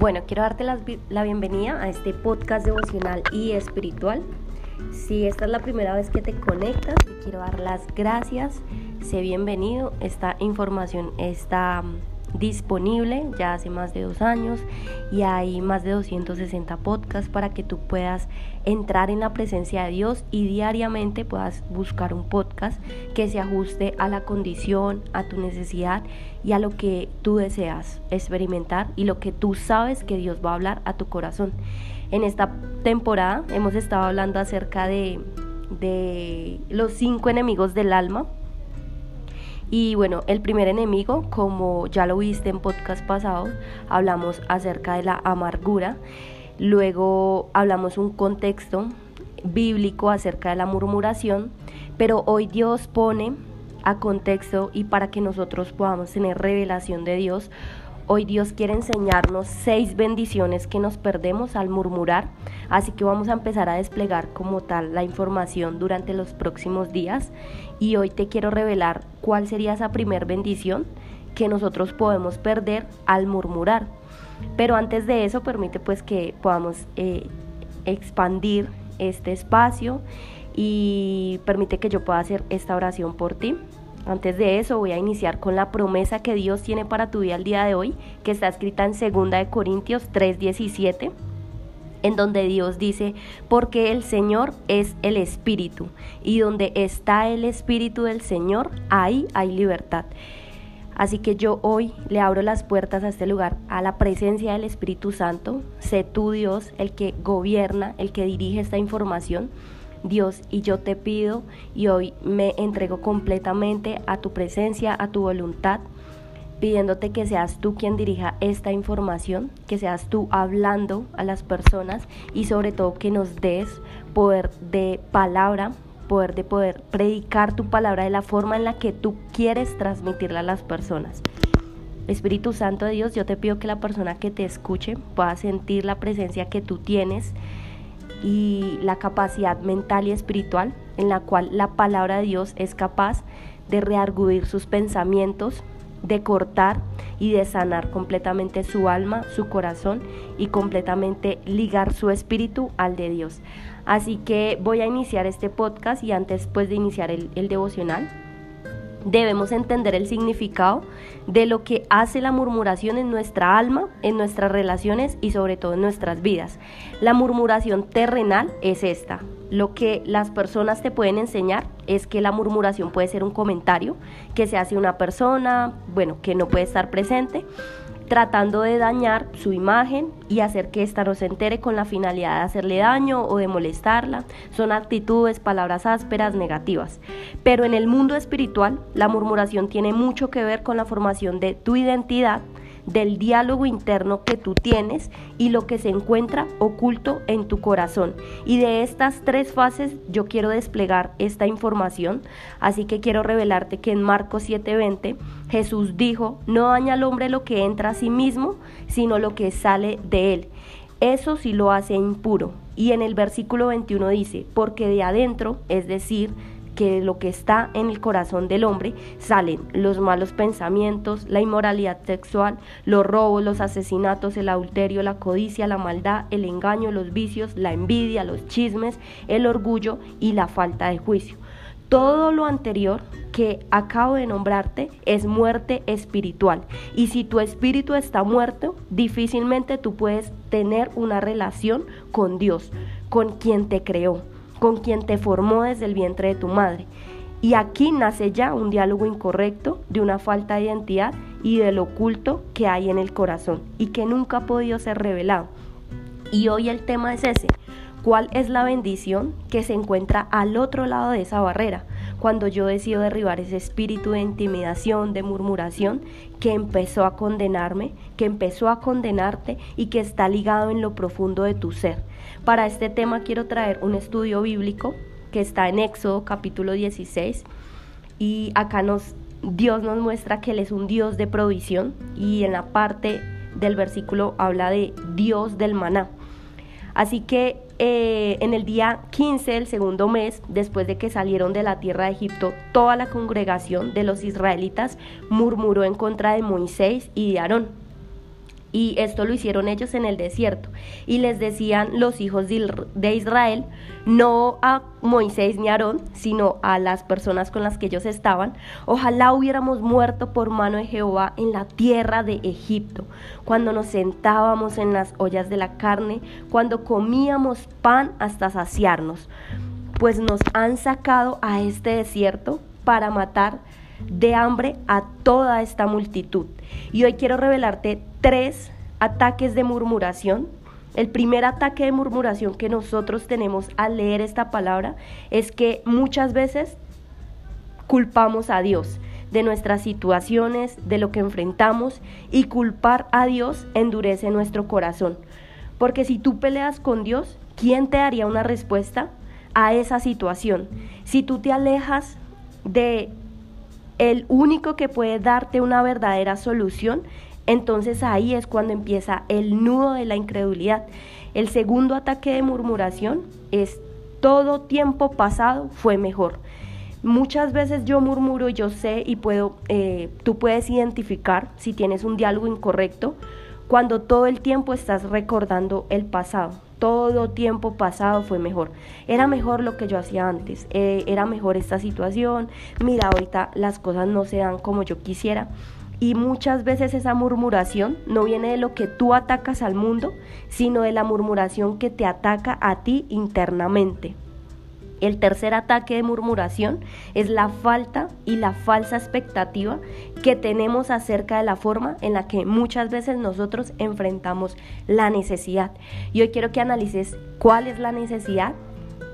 Bueno, quiero darte la, bienvenida a este podcast devocional y espiritual. Si esta es la primera vez que te conectas, te quiero dar las gracias. Sé bienvenido. Esta información está disponible ya hace más de dos años y hay más de 260 podcasts para que tú puedas entrar en la presencia de Dios y diariamente puedas buscar un podcast que se ajuste a la condición, a tu necesidad y a lo que tú deseas experimentar y lo que tú sabes que Dios va a hablar a tu corazón. En esta temporada hemos estado hablando acerca de, de los cinco enemigos del alma y bueno, el primer enemigo, como ya lo viste en podcast pasados, hablamos acerca de la amargura. Luego hablamos un contexto bíblico acerca de la murmuración, pero hoy Dios pone a contexto y para que nosotros podamos tener revelación de Dios, Hoy Dios quiere enseñarnos seis bendiciones que nos perdemos al murmurar, así que vamos a empezar a desplegar como tal la información durante los próximos días y hoy te quiero revelar cuál sería esa primer bendición que nosotros podemos perder al murmurar. Pero antes de eso permite pues que podamos eh, expandir este espacio y permite que yo pueda hacer esta oración por ti. Antes de eso voy a iniciar con la promesa que Dios tiene para tu vida el día de hoy, que está escrita en 2 de Corintios 3:17, en donde Dios dice, "Porque el Señor es el espíritu, y donde está el espíritu del Señor, ahí hay libertad." Así que yo hoy le abro las puertas a este lugar, a la presencia del Espíritu Santo. Sé tú Dios el que gobierna, el que dirige esta información Dios, y yo te pido y hoy me entrego completamente a tu presencia, a tu voluntad, pidiéndote que seas tú quien dirija esta información, que seas tú hablando a las personas y sobre todo que nos des poder de palabra, poder de poder predicar tu palabra de la forma en la que tú quieres transmitirla a las personas. Espíritu Santo de Dios, yo te pido que la persona que te escuche pueda sentir la presencia que tú tienes, y la capacidad mental y espiritual en la cual la palabra de Dios es capaz de reargudir sus pensamientos, de cortar y de sanar completamente su alma, su corazón y completamente ligar su espíritu al de Dios. Así que voy a iniciar este podcast y antes pues de iniciar el, el devocional, debemos entender el significado de lo que hace la murmuración en nuestra alma, en nuestras relaciones y sobre todo en nuestras vidas. La murmuración terrenal es esta. Lo que las personas te pueden enseñar es que la murmuración puede ser un comentario que se hace una persona, bueno, que no puede estar presente tratando de dañar su imagen y hacer que ésta no se entere con la finalidad de hacerle daño o de molestarla. Son actitudes, palabras ásperas, negativas. Pero en el mundo espiritual, la murmuración tiene mucho que ver con la formación de tu identidad, del diálogo interno que tú tienes y lo que se encuentra oculto en tu corazón. Y de estas tres fases yo quiero desplegar esta información, así que quiero revelarte que en Marcos 7:20 Jesús dijo, no daña al hombre lo que entra a sí mismo, sino lo que sale de él. Eso sí lo hace impuro. Y en el versículo 21 dice, porque de adentro, es decir, que lo que está en el corazón del hombre salen los malos pensamientos, la inmoralidad sexual, los robos, los asesinatos, el adulterio, la codicia, la maldad, el engaño, los vicios, la envidia, los chismes, el orgullo y la falta de juicio. Todo lo anterior que acabo de nombrarte es muerte espiritual. Y si tu espíritu está muerto, difícilmente tú puedes tener una relación con Dios, con quien te creó con quien te formó desde el vientre de tu madre. Y aquí nace ya un diálogo incorrecto de una falta de identidad y del oculto que hay en el corazón y que nunca ha podido ser revelado. Y hoy el tema es ese. ¿Cuál es la bendición que se encuentra al otro lado de esa barrera? Cuando yo decido derribar ese espíritu de intimidación, de murmuración, que empezó a condenarme, que empezó a condenarte y que está ligado en lo profundo de tu ser. Para este tema quiero traer un estudio bíblico que está en Éxodo capítulo 16 y acá nos Dios nos muestra que él es un Dios de provisión y en la parte del versículo habla de Dios del maná. Así que eh, en el día 15 del segundo mes, después de que salieron de la tierra de Egipto, toda la congregación de los israelitas murmuró en contra de Moisés y de Aarón Y esto lo hicieron ellos en el desierto. Y les decían los hijos de Israel, no a Moisés ni a Aarón, sino a las personas con las que ellos estaban, ojalá hubiéramos muerto por mano de Jehová en la tierra de Egipto, cuando nos sentábamos en las ollas de la carne, cuando comíamos pan hasta saciarnos, pues nos han sacado a este desierto para matar de hambre a toda esta multitud. Y hoy quiero revelarte tres ataques de murmuración. El primer ataque de murmuración que nosotros tenemos al leer esta palabra es que muchas veces culpamos a Dios de nuestras situaciones, de lo que enfrentamos y culpar a Dios endurece nuestro corazón. Porque si tú peleas con Dios, ¿quién te daría una respuesta a esa situación? Si tú te alejas de el único que puede darte una verdadera solución, entonces ahí es cuando empieza el nudo de la incredulidad. El segundo ataque de murmuración es todo tiempo pasado fue mejor. Muchas veces yo murmuro, yo sé y puedo, eh, tú puedes identificar si tienes un diálogo incorrecto cuando todo el tiempo estás recordando el pasado todo tiempo pasado fue mejor. Era mejor lo que yo hacía antes, eh, era mejor esta situación, mira, ahorita las cosas no se dan como yo quisiera. Y muchas veces esa murmuración no viene de lo que tú atacas al mundo, sino de la murmuración que te ataca a ti internamente. El tercer ataque de murmuración es la falta y la falsa expectativa que tenemos acerca de la forma en la que muchas veces nosotros enfrentamos la necesidad. Y hoy quiero que analices cuál es la necesidad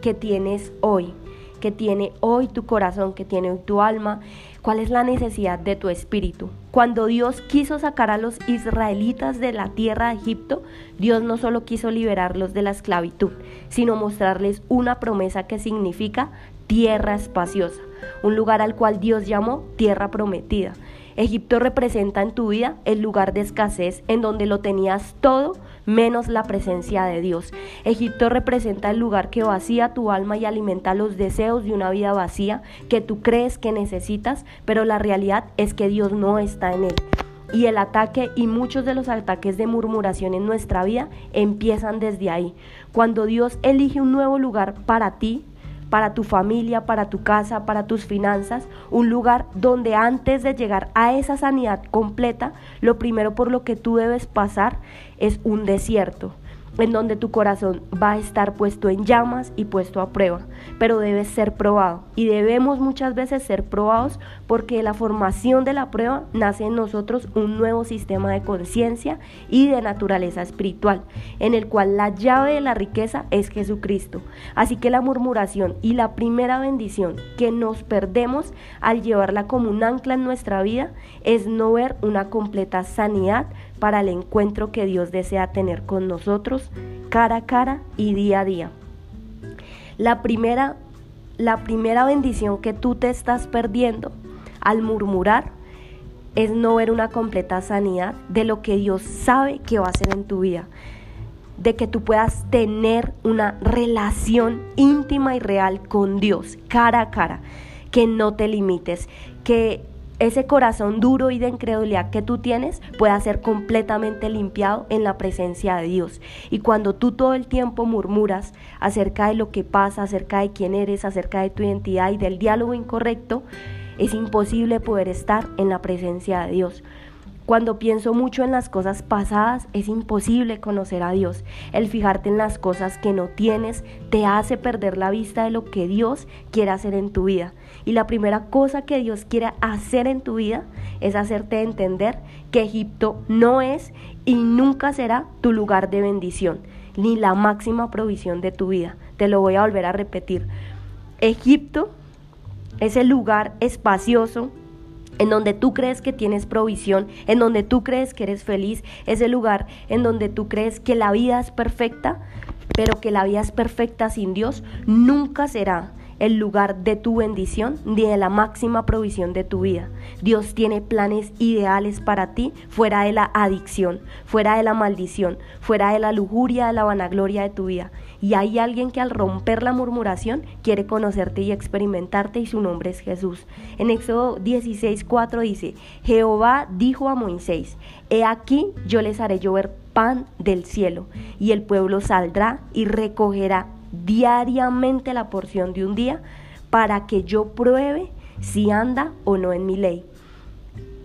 que tienes hoy, que tiene hoy tu corazón, que tiene hoy tu alma, cuál es la necesidad de tu espíritu. Cuando Dios quiso sacar a los israelitas de la tierra de Egipto, Dios no solo quiso liberarlos de la esclavitud, sino mostrarles una promesa que significa tierra espaciosa, un lugar al cual Dios llamó tierra prometida. Egipto representa en tu vida el lugar de escasez en donde lo tenías todo menos la presencia de Dios. Egipto representa el lugar que vacía tu alma y alimenta los deseos de una vida vacía que tú crees que necesitas, pero la realidad es que Dios no está en él. Y el ataque y muchos de los ataques de murmuración en nuestra vida empiezan desde ahí. Cuando Dios elige un nuevo lugar para ti, para tu familia, para tu casa, para tus finanzas, un lugar donde antes de llegar a esa sanidad completa, lo primero por lo que tú debes pasar es un desierto en donde tu corazón va a estar puesto en llamas y puesto a prueba, pero debes ser probado. Y debemos muchas veces ser probados porque la formación de la prueba nace en nosotros un nuevo sistema de conciencia y de naturaleza espiritual, en el cual la llave de la riqueza es Jesucristo. Así que la murmuración y la primera bendición que nos perdemos al llevarla como un ancla en nuestra vida es no ver una completa sanidad para el encuentro que Dios desea tener con nosotros cara a cara y día a día. La primera, la primera bendición que tú te estás perdiendo al murmurar es no ver una completa sanidad de lo que Dios sabe que va a hacer en tu vida. De que tú puedas tener una relación íntima y real con Dios, cara a cara. Que no te limites, que ese corazón duro y de incredulidad que tú tienes pueda ser completamente limpiado en la presencia de Dios. Y cuando tú todo el tiempo murmuras acerca de lo que pasa, acerca de quién eres, acerca de tu identidad y del diálogo incorrecto, es imposible poder estar en la presencia de Dios. Cuando pienso mucho en las cosas pasadas, es imposible conocer a Dios. El fijarte en las cosas que no tienes te hace perder la vista de lo que Dios quiere hacer en tu vida. Y la primera cosa que Dios quiere hacer en tu vida es hacerte entender que Egipto no es y nunca será tu lugar de bendición, ni la máxima provisión de tu vida. Te lo voy a volver a repetir. Egipto es el lugar espacioso, en donde tú crees que tienes provisión, en donde tú crees que eres feliz, es el lugar en donde tú crees que la vida es perfecta, pero que la vida es perfecta sin Dios, nunca será el lugar de tu bendición ni de la máxima provisión de tu vida. Dios tiene planes ideales para ti fuera de la adicción, fuera de la maldición, fuera de la lujuria, de la vanagloria de tu vida. Y hay alguien que al romper la murmuración quiere conocerte y experimentarte y su nombre es Jesús. En Éxodo 16:4 dice, Jehová dijo a Moisés, he aquí yo les haré llover pan del cielo y el pueblo saldrá y recogerá diariamente la porción de un día para que yo pruebe si anda o no en mi ley.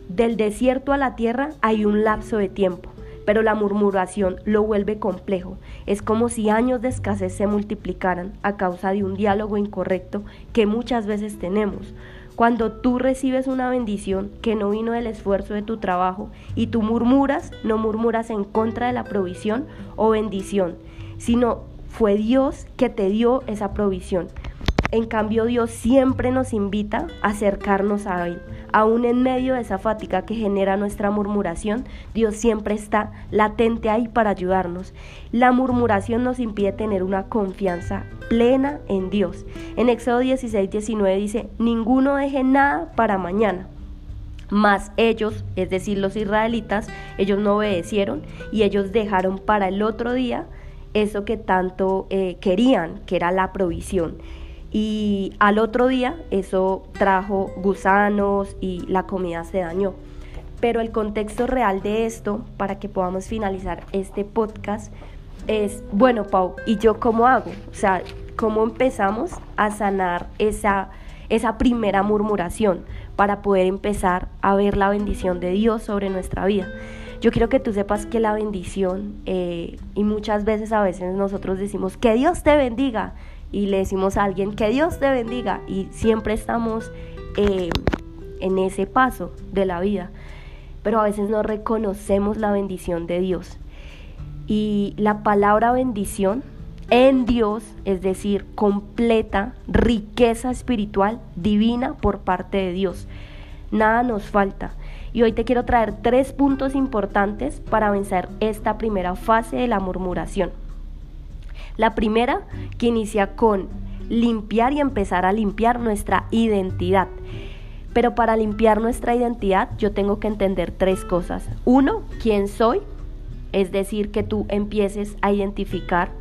Del desierto a la tierra hay un lapso de tiempo, pero la murmuración lo vuelve complejo. Es como si años de escasez se multiplicaran a causa de un diálogo incorrecto que muchas veces tenemos. Cuando tú recibes una bendición que no vino del esfuerzo de tu trabajo y tú murmuras, no murmuras en contra de la provisión o bendición, sino fue Dios que te dio esa provisión. En cambio, Dios siempre nos invita a acercarnos a Él. Aún en medio de esa fatiga que genera nuestra murmuración, Dios siempre está latente ahí para ayudarnos. La murmuración nos impide tener una confianza plena en Dios. En Éxodo 16, 19 dice, ninguno deje nada para mañana. Mas ellos, es decir, los israelitas, ellos no obedecieron y ellos dejaron para el otro día eso que tanto eh, querían, que era la provisión. Y al otro día eso trajo gusanos y la comida se dañó. Pero el contexto real de esto, para que podamos finalizar este podcast, es, bueno, Pau, ¿y yo cómo hago? O sea, ¿cómo empezamos a sanar esa, esa primera murmuración para poder empezar a ver la bendición de Dios sobre nuestra vida? Yo quiero que tú sepas que la bendición, eh, y muchas veces a veces nosotros decimos, que Dios te bendiga, y le decimos a alguien, que Dios te bendiga, y siempre estamos eh, en ese paso de la vida, pero a veces no reconocemos la bendición de Dios. Y la palabra bendición en Dios, es decir, completa riqueza espiritual divina por parte de Dios. Nada nos falta. Y hoy te quiero traer tres puntos importantes para vencer esta primera fase de la murmuración. La primera, que inicia con limpiar y empezar a limpiar nuestra identidad. Pero para limpiar nuestra identidad yo tengo que entender tres cosas. Uno, quién soy, es decir, que tú empieces a identificar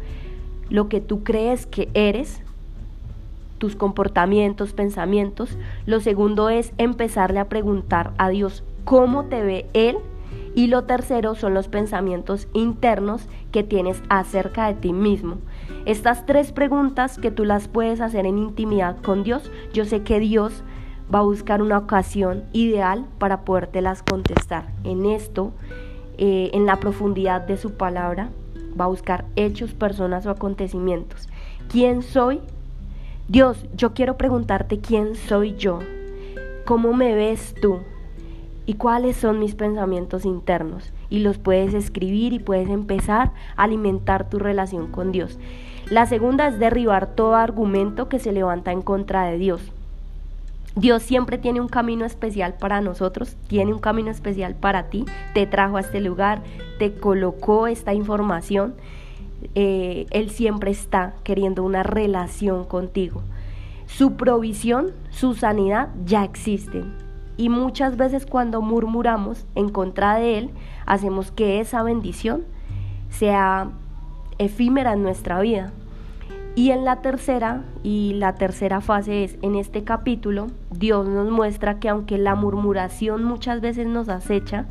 lo que tú crees que eres, tus comportamientos, pensamientos. Lo segundo es empezarle a preguntar a Dios cómo te ve Él. Y lo tercero son los pensamientos internos que tienes acerca de ti mismo. Estas tres preguntas que tú las puedes hacer en intimidad con Dios, yo sé que Dios va a buscar una ocasión ideal para podértelas contestar. En esto, eh, en la profundidad de su palabra, va a buscar hechos, personas o acontecimientos. ¿Quién soy? Dios, yo quiero preguntarte quién soy yo. ¿Cómo me ves tú? Y cuáles son mis pensamientos internos. Y los puedes escribir y puedes empezar a alimentar tu relación con Dios. La segunda es derribar todo argumento que se levanta en contra de Dios. Dios siempre tiene un camino especial para nosotros, tiene un camino especial para ti, te trajo a este lugar, te colocó esta información. Eh, él siempre está queriendo una relación contigo. Su provisión, su sanidad ya existen y muchas veces cuando murmuramos en contra de Él, hacemos que esa bendición sea efímera en nuestra vida. Y en la tercera, y la tercera fase es, en este capítulo, Dios nos muestra que aunque la murmuración muchas veces nos acecha,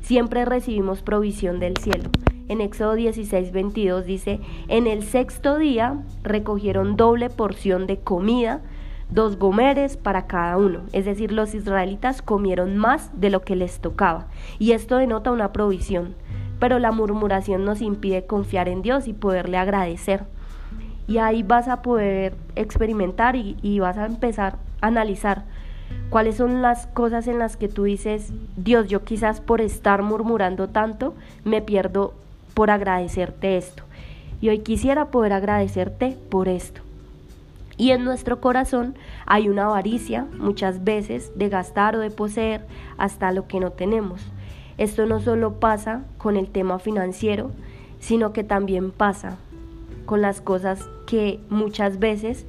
siempre recibimos provisión del cielo. En Éxodo 16, 22 dice, en el sexto día recogieron doble porción de comida, dos gomeres para cada uno. Es decir, los israelitas comieron más de lo que les tocaba. Y esto denota una provisión. Pero la murmuración nos impide confiar en Dios y poderle agradecer. Y ahí vas a poder experimentar y, vas a empezar a analizar cuáles son las cosas en las que tú dices, Dios, yo quizás por estar murmurando tanto, me pierdo por agradecerte esto. Y hoy quisiera poder agradecerte por esto. Y en nuestro corazón hay una avaricia muchas veces de gastar o de poseer hasta lo que no tenemos. Esto no solo pasa con el tema financiero, sino que también pasa con las cosas que muchas veces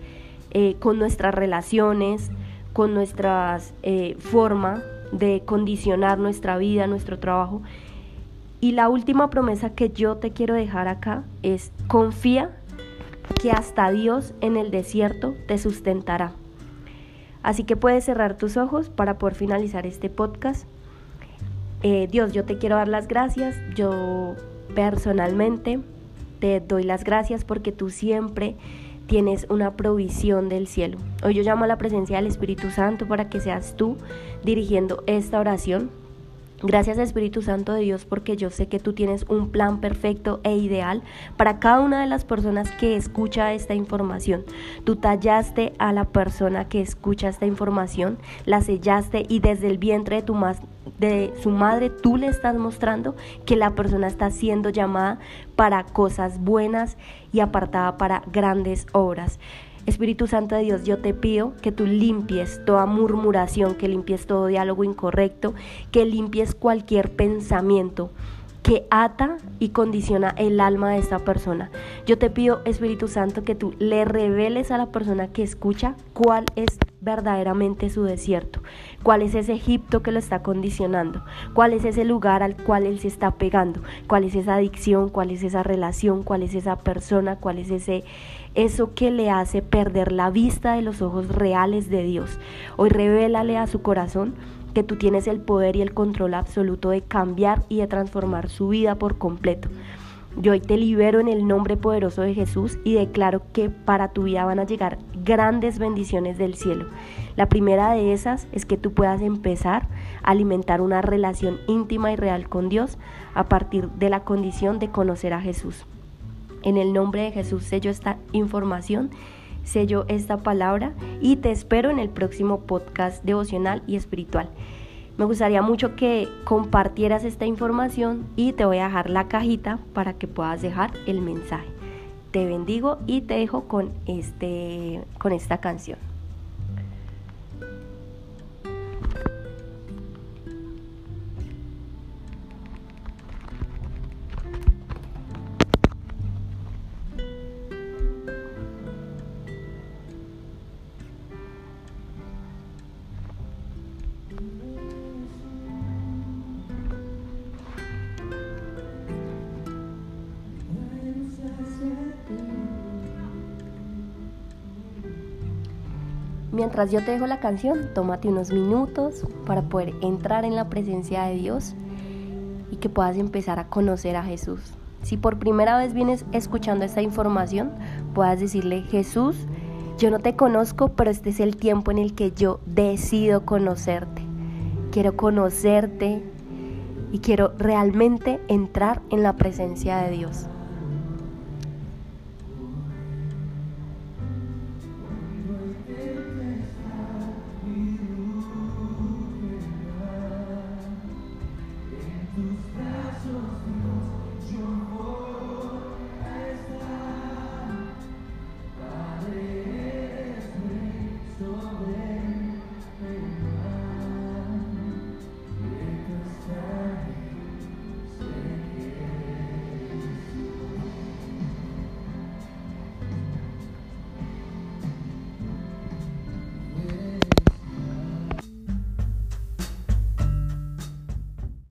eh, con nuestras relaciones, con nuestra eh, forma de condicionar nuestra vida, nuestro trabajo. Y la última promesa que yo te quiero dejar acá es confía que hasta Dios en el desierto te sustentará. Así que puedes cerrar tus ojos para poder finalizar este podcast. Eh, Dios, yo te quiero dar las gracias. Yo personalmente te doy las gracias porque tú siempre tienes una provisión del cielo. Hoy yo llamo a la presencia del Espíritu Santo para que seas tú dirigiendo esta oración Gracias Espíritu Santo de Dios porque yo sé que tú tienes un plan perfecto e ideal para cada una de las personas que escucha esta información. Tú tallaste a la persona que escucha esta información, la sellaste y desde el vientre de, tu de su madre tú le estás mostrando que la persona está siendo llamada para cosas buenas y apartada para grandes obras. Espíritu Santo de Dios, yo te pido que tú limpies toda murmuración, que limpies todo diálogo incorrecto, que limpies cualquier pensamiento que ata y condiciona el alma de esta persona. Yo te pido, Espíritu Santo, que tú le reveles a la persona que escucha cuál es verdaderamente su desierto, cuál es ese Egipto que lo está condicionando, cuál es ese lugar al cual él se está pegando, cuál es esa adicción, cuál es esa relación, cuál es esa persona, cuál es ese eso que le hace perder la vista de los ojos reales de Dios. Hoy revélale a su corazón que tú tienes el poder y el control absoluto de cambiar y de transformar su vida por completo. Yo hoy te libero en el nombre poderoso de Jesús y declaro que para tu vida van a llegar grandes bendiciones del cielo. La primera de esas es que tú puedas empezar a alimentar una relación íntima y real con Dios a partir de la condición de conocer a Jesús. En el nombre de Jesús sello esta información, sello esta palabra y te espero en el próximo podcast devocional y espiritual. Me gustaría mucho que compartieras esta información y te voy a dejar la cajita para que puedas dejar el mensaje. Te bendigo y te dejo con, este, con esta canción. Mientras yo te dejo la canción, tómate unos minutos para poder entrar en la presencia de Dios y que puedas empezar a conocer a Jesús. Si por primera vez vienes escuchando esta información, puedas decirle, Jesús, yo no te conozco, pero este es el tiempo en el que yo decido conocerte. Quiero conocerte y quiero realmente entrar en la presencia de Dios.